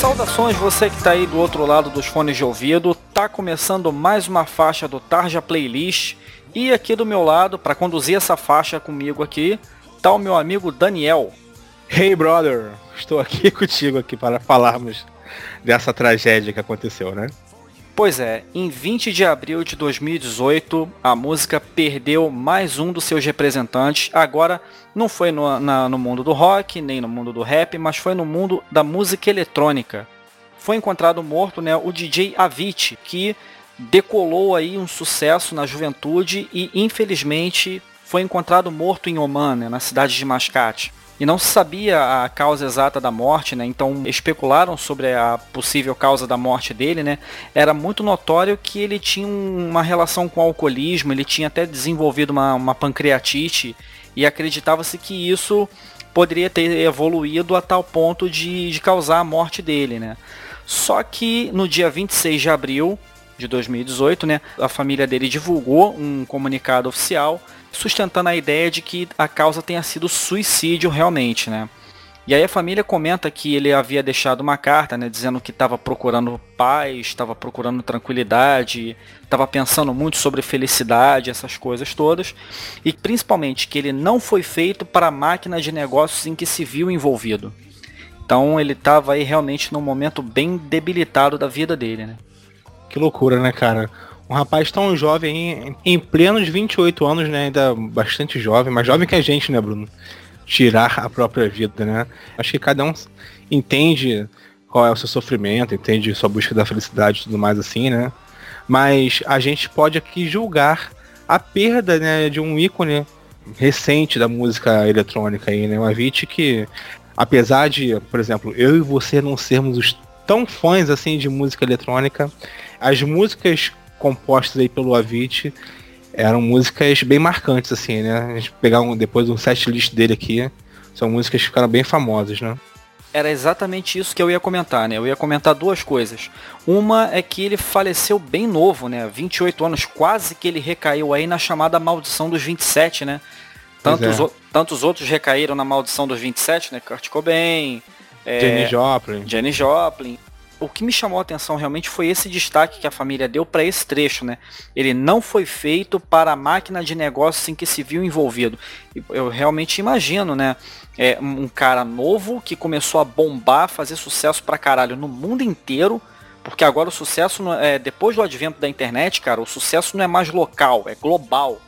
Saudações você que está aí do outro lado dos fones de ouvido. Tá começando mais uma faixa do Tarja Playlist e aqui do meu lado para conduzir essa faixa comigo aqui tá o meu amigo Daniel. Hey brother, estou aqui contigo aqui para falarmos dessa tragédia que aconteceu, né? Pois é, em 20 de abril de 2018, a música perdeu mais um dos seus representantes. Agora, não foi no, na, no mundo do rock, nem no mundo do rap, mas foi no mundo da música eletrônica. Foi encontrado morto né, o DJ Avicii, que decolou aí um sucesso na juventude e, infelizmente, foi encontrado morto em Oman, né, na cidade de Mascate e não se sabia a causa exata da morte, né? Então especularam sobre a possível causa da morte dele, né? Era muito notório que ele tinha uma relação com o alcoolismo, ele tinha até desenvolvido uma, uma pancreatite e acreditava-se que isso poderia ter evoluído a tal ponto de, de causar a morte dele, né? Só que no dia 26 de abril de 2018, né, a família dele divulgou um comunicado oficial sustentando a ideia de que a causa tenha sido suicídio realmente, né? E aí a família comenta que ele havia deixado uma carta, né, dizendo que estava procurando paz, estava procurando tranquilidade, estava pensando muito sobre felicidade, essas coisas todas, e principalmente que ele não foi feito para a máquina de negócios em que se viu envolvido. Então ele estava aí realmente num momento bem debilitado da vida dele, né? Que loucura, né, cara? um rapaz tão jovem, em, plenos 28 anos, né? Ainda bastante jovem, mais jovem que a gente, né, Bruno? Tirar a própria vida, né? Acho que cada um entende qual é o seu sofrimento, entende sua busca da felicidade e tudo mais assim, né? Mas a gente pode aqui julgar a perda né, de um ícone recente da música eletrônica aí, né? O Avicii que, apesar de, por exemplo, eu e você não sermos os tão fãs assim de música eletrônica, as músicas compostas aí pelo Avicii eram músicas bem marcantes, assim, né? A gente pegar um, depois um set list dele aqui, são músicas que ficaram bem famosas, né? Era exatamente isso que eu ia comentar, né? Eu ia comentar duas coisas. Uma é que ele faleceu bem novo, né? 28 anos, quase que ele recaiu aí na chamada maldição dos 27, né? Tantos, é. o, tantos outros recaíram na maldição dos 27, né? Kurt Cobain, é, Jenny Joplin. Jenny Joplin o que me chamou a atenção realmente foi esse destaque que a família deu para esse trecho, né? Ele não foi feito para a máquina de negócios em que se viu envolvido. Eu realmente imagino, né? É, um cara novo que começou a bombar, fazer sucesso pra caralho no mundo inteiro. Porque agora o sucesso, é, depois do advento da internet, cara, o sucesso não é mais local, é global.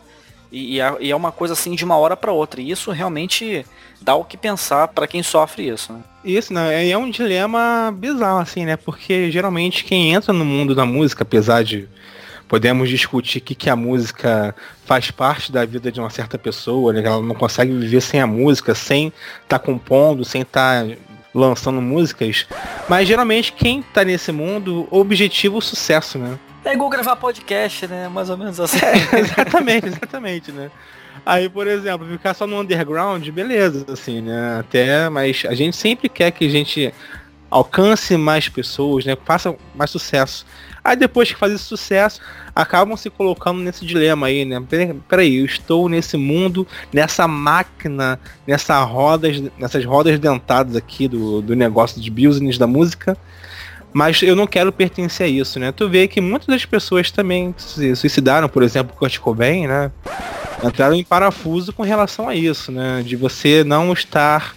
E, é, e é uma coisa assim de uma hora para outra. E isso realmente dá o que pensar para quem sofre isso. Né? Isso, né? É um dilema bizarro, assim, né? Porque geralmente quem entra no mundo da música, apesar de podemos discutir que, que a música faz parte da vida de uma certa pessoa, né? ela não consegue viver sem a música, sem estar tá compondo, sem estar tá lançando músicas. Mas geralmente quem está nesse mundo, objetivo o sucesso, né? É igual gravar podcast, né? Mais ou menos assim. É, exatamente, exatamente, né? Aí, por exemplo, ficar só no underground, beleza, assim, né? Até, mas a gente sempre quer que a gente alcance mais pessoas, né? Faça mais sucesso. Aí depois que faz esse sucesso, acabam se colocando nesse dilema aí, né? Peraí, eu estou nesse mundo, nessa máquina, nessa rodas, nessas rodas dentadas aqui do, do negócio de business da música mas eu não quero pertencer a isso, né? Tu vê que muitas das pessoas também se suicidaram, por exemplo, Kurt Cobain, né? Entraram em parafuso com relação a isso, né? De você não estar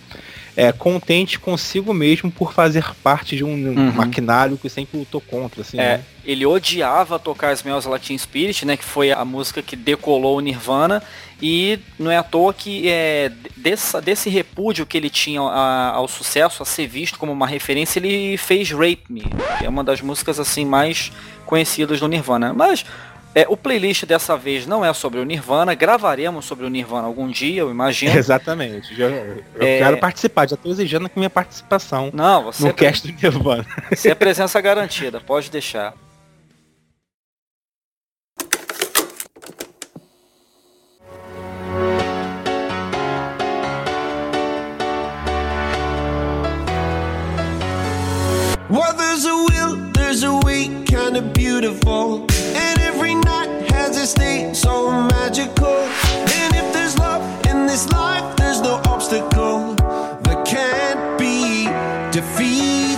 é, contente consigo mesmo por fazer parte de um uhum. maquinário que sempre lutou contra, assim, é, né? Ele odiava tocar Smells Latin Spirit, né? Que foi a música que decolou o Nirvana. E não é à toa que é, dessa, desse repúdio que ele tinha a, ao sucesso, a ser visto como uma referência, ele fez Rape Me, que é uma das músicas assim mais conhecidas do Nirvana. Mas é, o playlist dessa vez não é sobre o Nirvana, gravaremos sobre o Nirvana algum dia, eu imagino. Exatamente. Eu, eu é... quero participar, já estou exigindo aqui minha participação não, você no é cast do Nirvana. Você é presença garantida, pode deixar. Well, there's a will, there's a way, kind of beautiful.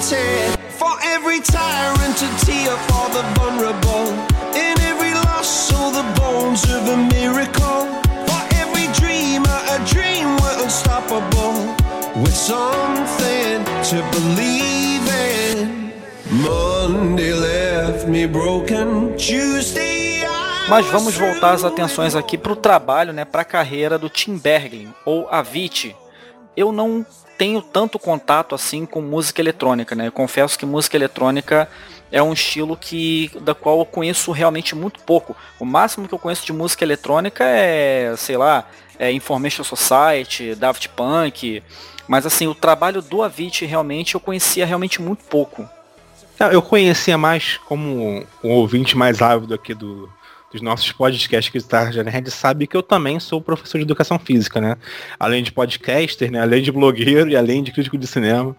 Defeated. For every tyrant a tear for the vulnerable. In every loss, so the bones of a miracle. For every dreamer, a dream were unstoppable. With something to believe in. Monday left me broken. Tuesday. Mas vamos voltar as atenções aqui para o trabalho, né, para a carreira do Tim Bergling, ou Avicii. Eu não tenho tanto contato assim com música eletrônica, né? Eu confesso que música eletrônica é um estilo que da qual eu conheço realmente muito pouco. O máximo que eu conheço de música eletrônica é, sei lá, é Information Society, Daft Punk, mas assim, o trabalho do Avicii realmente eu conhecia realmente muito pouco. Eu conhecia mais como um ouvinte mais ávido aqui do, dos nossos podcasts que está na Nerd sabe que eu também sou professor de educação física, né? Além de podcaster, né? Além de blogueiro e além de crítico de cinema,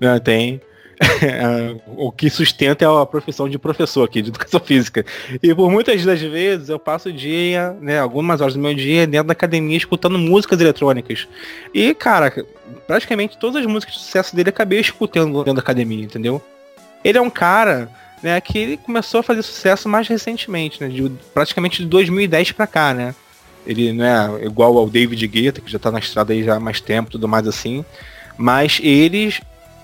né? Tem o que sustenta é a profissão de professor aqui, de educação física. E por muitas das vezes eu passo o dia, né, algumas horas do meu dia dentro da academia escutando músicas eletrônicas. E, cara, praticamente todas as músicas de sucesso dele acabei escutando dentro da academia, entendeu? Ele é um cara né, que ele começou a fazer sucesso mais recentemente, né, de, praticamente de 2010 para cá, né. Ele não é igual ao David Guetta, que já tá na estrada aí já há mais tempo, tudo mais assim, mas eles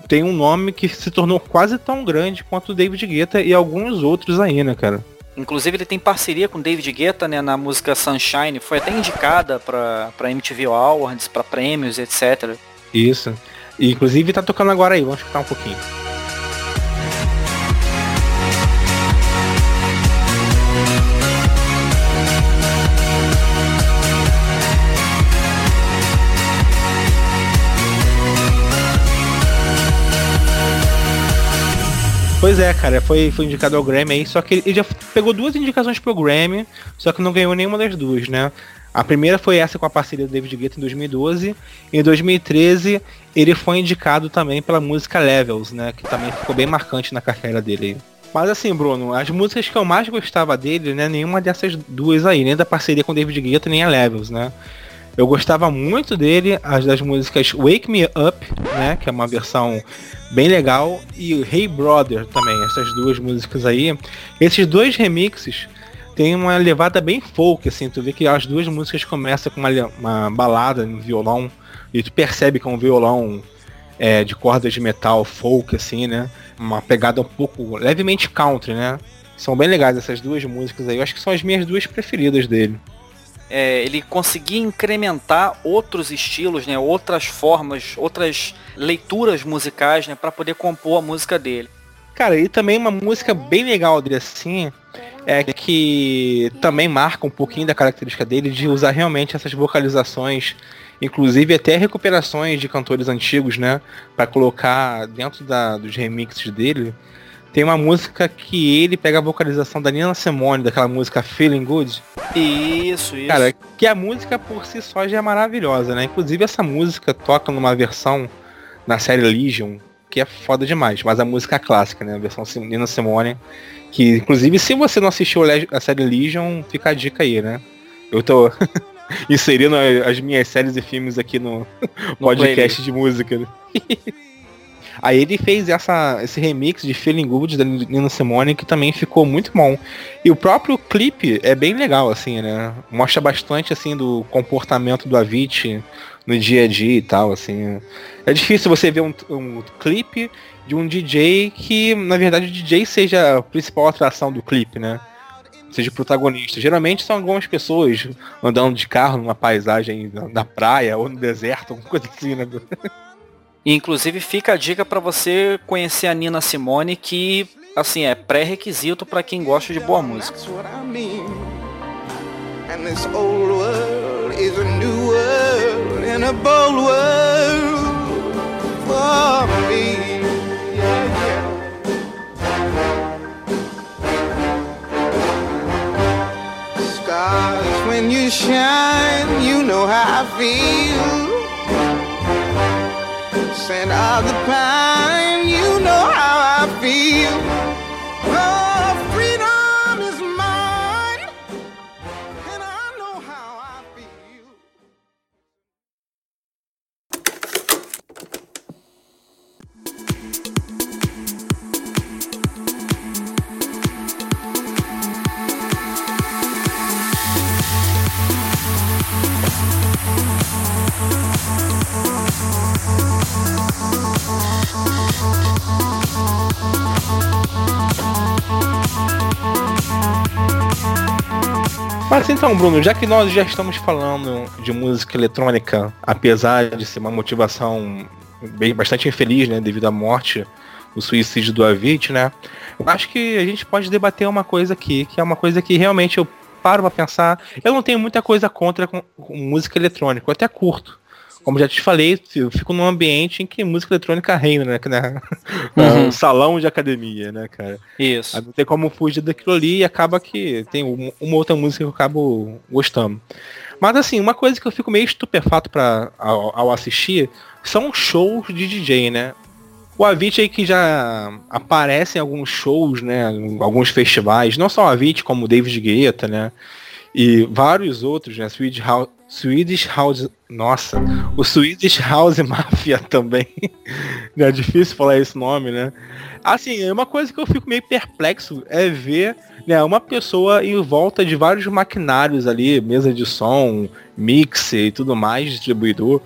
têm um nome que se tornou quase tão grande quanto o David Guetta e alguns outros aí, né, cara. Inclusive ele tem parceria com David Guetta, né, na música Sunshine, foi até indicada para para MTV Awards, para prêmios, etc. Isso. E, inclusive tá tocando agora aí, vamos escutar um pouquinho. Pois é, cara, foi, foi indicado ao Grammy aí, só que ele já pegou duas indicações pro Grammy, só que não ganhou nenhuma das duas, né? A primeira foi essa com a parceria do David Guetta em 2012. Em 2013, ele foi indicado também pela música Levels, né? Que também ficou bem marcante na carreira dele. Mas assim, Bruno, as músicas que eu mais gostava dele, né? Nenhuma dessas duas aí, nem da parceria com o David Guetta, nem a Levels, né? Eu gostava muito dele, as das músicas Wake Me Up, né? Que é uma versão bem legal, e Hey Brother também, essas duas músicas aí. Esses dois remixes tem uma levada bem folk, assim, tu vê que as duas músicas começam com uma, uma balada no violão, e tu percebe que é um violão é, de cordas de metal folk, assim, né? Uma pegada um pouco levemente country, né? São bem legais essas duas músicas aí. Eu acho que são as minhas duas preferidas dele é, ele conseguia incrementar outros estilos, né, outras formas, outras leituras musicais, né, para poder compor a música dele. Cara, e também uma música bem legal dele assim, é que também marca um pouquinho da característica dele de usar realmente essas vocalizações, inclusive até recuperações de cantores antigos, né, para colocar dentro da, dos remixes dele. Tem uma música que ele pega a vocalização da Nina Simone, daquela música Feeling Good. Isso, isso. Cara, que a música por si só já é maravilhosa, né? Inclusive essa música toca numa versão na série Legion, que é foda demais. Mas a música clássica, né? A versão Nina Simone. Que, inclusive, se você não assistiu a série Legion, fica a dica aí, né? Eu tô inserindo as minhas séries e filmes aqui no, no podcast de música. Aí ele fez essa, esse remix de Feeling Good da Nina Simone que também ficou muito bom. E o próprio clipe é bem legal, assim, né? Mostra bastante, assim, do comportamento do Avicii no dia a dia e tal, assim. É difícil você ver um, um clipe de um DJ que, na verdade, o DJ seja a principal atração do clipe, né? Seja protagonista. Geralmente são algumas pessoas andando de carro numa paisagem na praia ou no deserto, alguma coisa assim, né? Inclusive fica a dica para você conhecer a Nina Simone, que assim é pré-requisito para quem gosta de boa música. when então, Bruno, já que nós já estamos falando de música eletrônica, apesar de ser uma motivação bem, bastante infeliz, né, devido à morte, o suicídio do Avit, né, eu acho que a gente pode debater uma coisa aqui, que é uma coisa que realmente eu paro pra pensar. Eu não tenho muita coisa contra com, com música eletrônica, eu até curto como já te falei, eu fico num ambiente em que música eletrônica reina, né? né? Uhum. um salão de academia, né, cara? Isso. Não tem como fugir daquilo ali e acaba que tem uma outra música que eu acabo gostando. Mas assim, uma coisa que eu fico meio estupefato pra, ao, ao assistir são shows de DJ, né? O Avicii aí que já aparece em alguns shows, né? Alguns festivais, não só o Avicii, como o David Guetta, né? E vários outros, né? Swedish House, Swedish House. Nossa, o Swedish House Mafia também. é difícil falar esse nome, né? Assim, é uma coisa que eu fico meio perplexo é ver né, uma pessoa em volta de vários maquinários ali, mesa de som, mixer e tudo mais, distribuidor.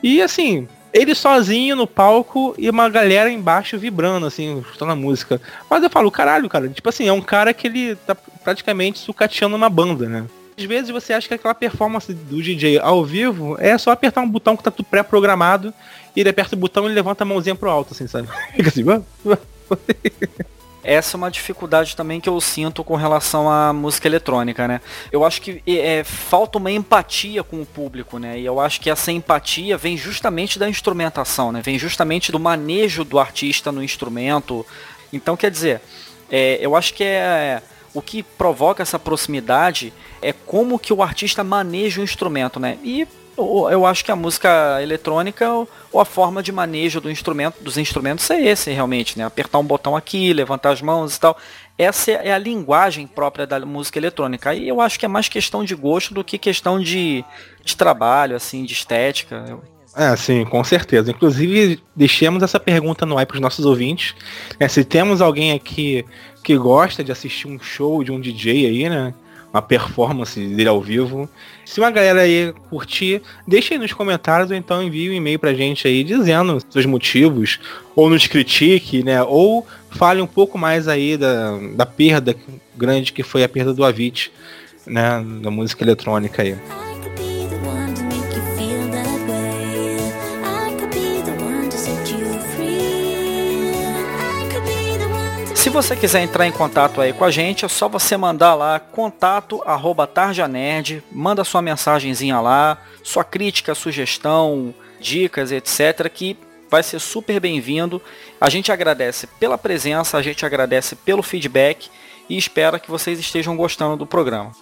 E assim, ele sozinho no palco e uma galera embaixo vibrando, assim, escutando a música. Mas eu falo, caralho, cara, tipo assim, é um cara que ele tá praticamente sucateando uma banda, né? Às vezes você acha que aquela performance do DJ ao vivo é só apertar um botão que tá tudo pré-programado e ele aperta o botão e levanta a mãozinha pro alto, assim, sabe? Fica assim, essa é uma dificuldade também que eu sinto com relação à música eletrônica, né? Eu acho que é, falta uma empatia com o público, né? E eu acho que essa empatia vem justamente da instrumentação, né? Vem justamente do manejo do artista no instrumento. Então, quer dizer, é, eu acho que é o que provoca essa proximidade é como que o artista maneja o instrumento, né? E eu acho que a música eletrônica ou a forma de manejo do instrumento, dos instrumentos é esse realmente, né? Apertar um botão aqui, levantar as mãos e tal. Essa é a linguagem própria da música eletrônica. Aí eu acho que é mais questão de gosto do que questão de, de trabalho, assim, de estética. É, sim, com certeza. Inclusive, deixemos essa pergunta no ar para os nossos ouvintes. É, se temos alguém aqui que gosta de assistir um show de um DJ aí, né? Uma performance dele ao vivo. Se uma galera aí curtir, deixe aí nos comentários ou então envie um e-mail pra gente aí dizendo seus motivos, ou nos critique, né? Ou fale um pouco mais aí da, da perda grande que foi a perda do Avit, né? Da música eletrônica aí. Se você quiser entrar em contato aí com a gente, é só você mandar lá contato arroba tarjanerd, manda sua mensagenzinha lá, sua crítica, sugestão, dicas, etc, que vai ser super bem-vindo. A gente agradece pela presença, a gente agradece pelo feedback e espera que vocês estejam gostando do programa.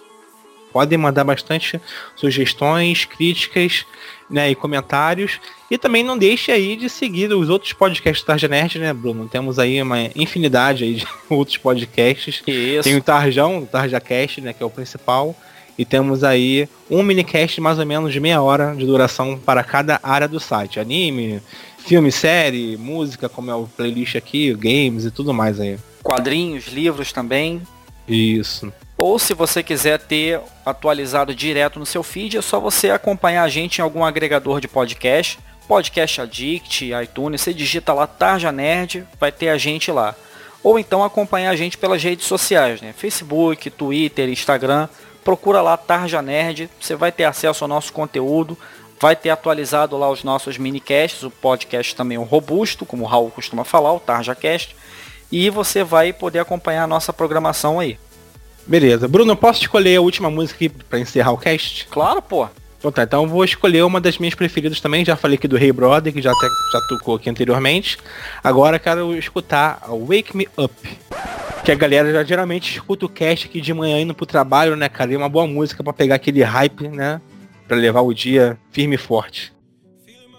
Podem mandar bastante sugestões, críticas né, e comentários. E também não deixe aí de seguir os outros podcasts do Tarja Nerd, né, Bruno? Temos aí uma infinidade aí de outros podcasts. Isso. Tem o Tarjão, o TarjaCast, né, que é o principal. E temos aí um minicast mais ou menos de meia hora de duração para cada área do site. Anime, filme, série, música, como é o playlist aqui, games e tudo mais aí. Quadrinhos, livros também. Isso. Ou se você quiser ter atualizado direto no seu feed, é só você acompanhar a gente em algum agregador de podcast, Podcast Addict, iTunes, você digita lá Tarja Nerd, vai ter a gente lá. Ou então acompanhar a gente pelas redes sociais, né? Facebook, Twitter, Instagram, procura lá Tarja Nerd, você vai ter acesso ao nosso conteúdo, vai ter atualizado lá os nossos minicasts, o podcast também é um robusto, como o Raul costuma falar, o TarjaCast, e você vai poder acompanhar a nossa programação aí. Beleza. Bruno, posso escolher a última música aqui pra encerrar o cast? Claro, pô. Então tá, então eu vou escolher uma das minhas preferidas também. Já falei aqui do Hey Brother, que já, até, já tocou aqui anteriormente. Agora quero escutar a Wake Me Up. Que a galera já geralmente escuta o cast aqui de manhã indo pro trabalho, né, cara? E é uma boa música para pegar aquele hype, né? Pra levar o dia firme e forte.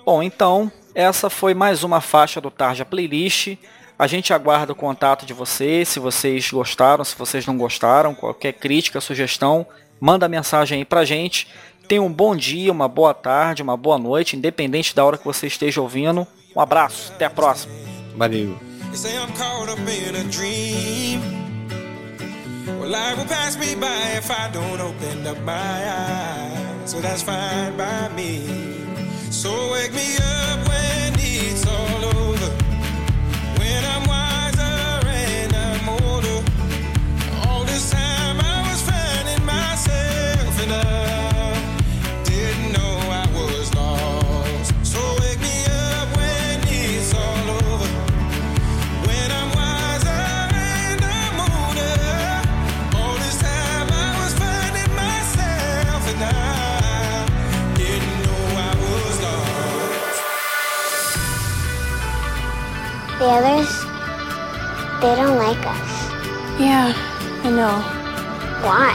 Bom, então, essa foi mais uma faixa do Tarja Playlist. A gente aguarda o contato de vocês, se vocês gostaram, se vocês não gostaram, qualquer crítica, sugestão, manda mensagem aí pra gente. Tenha um bom dia, uma boa tarde, uma boa noite, independente da hora que você esteja ouvindo. Um abraço, até a próxima. Valeu. So wake me up when it's all over. Yeah, I know. Why?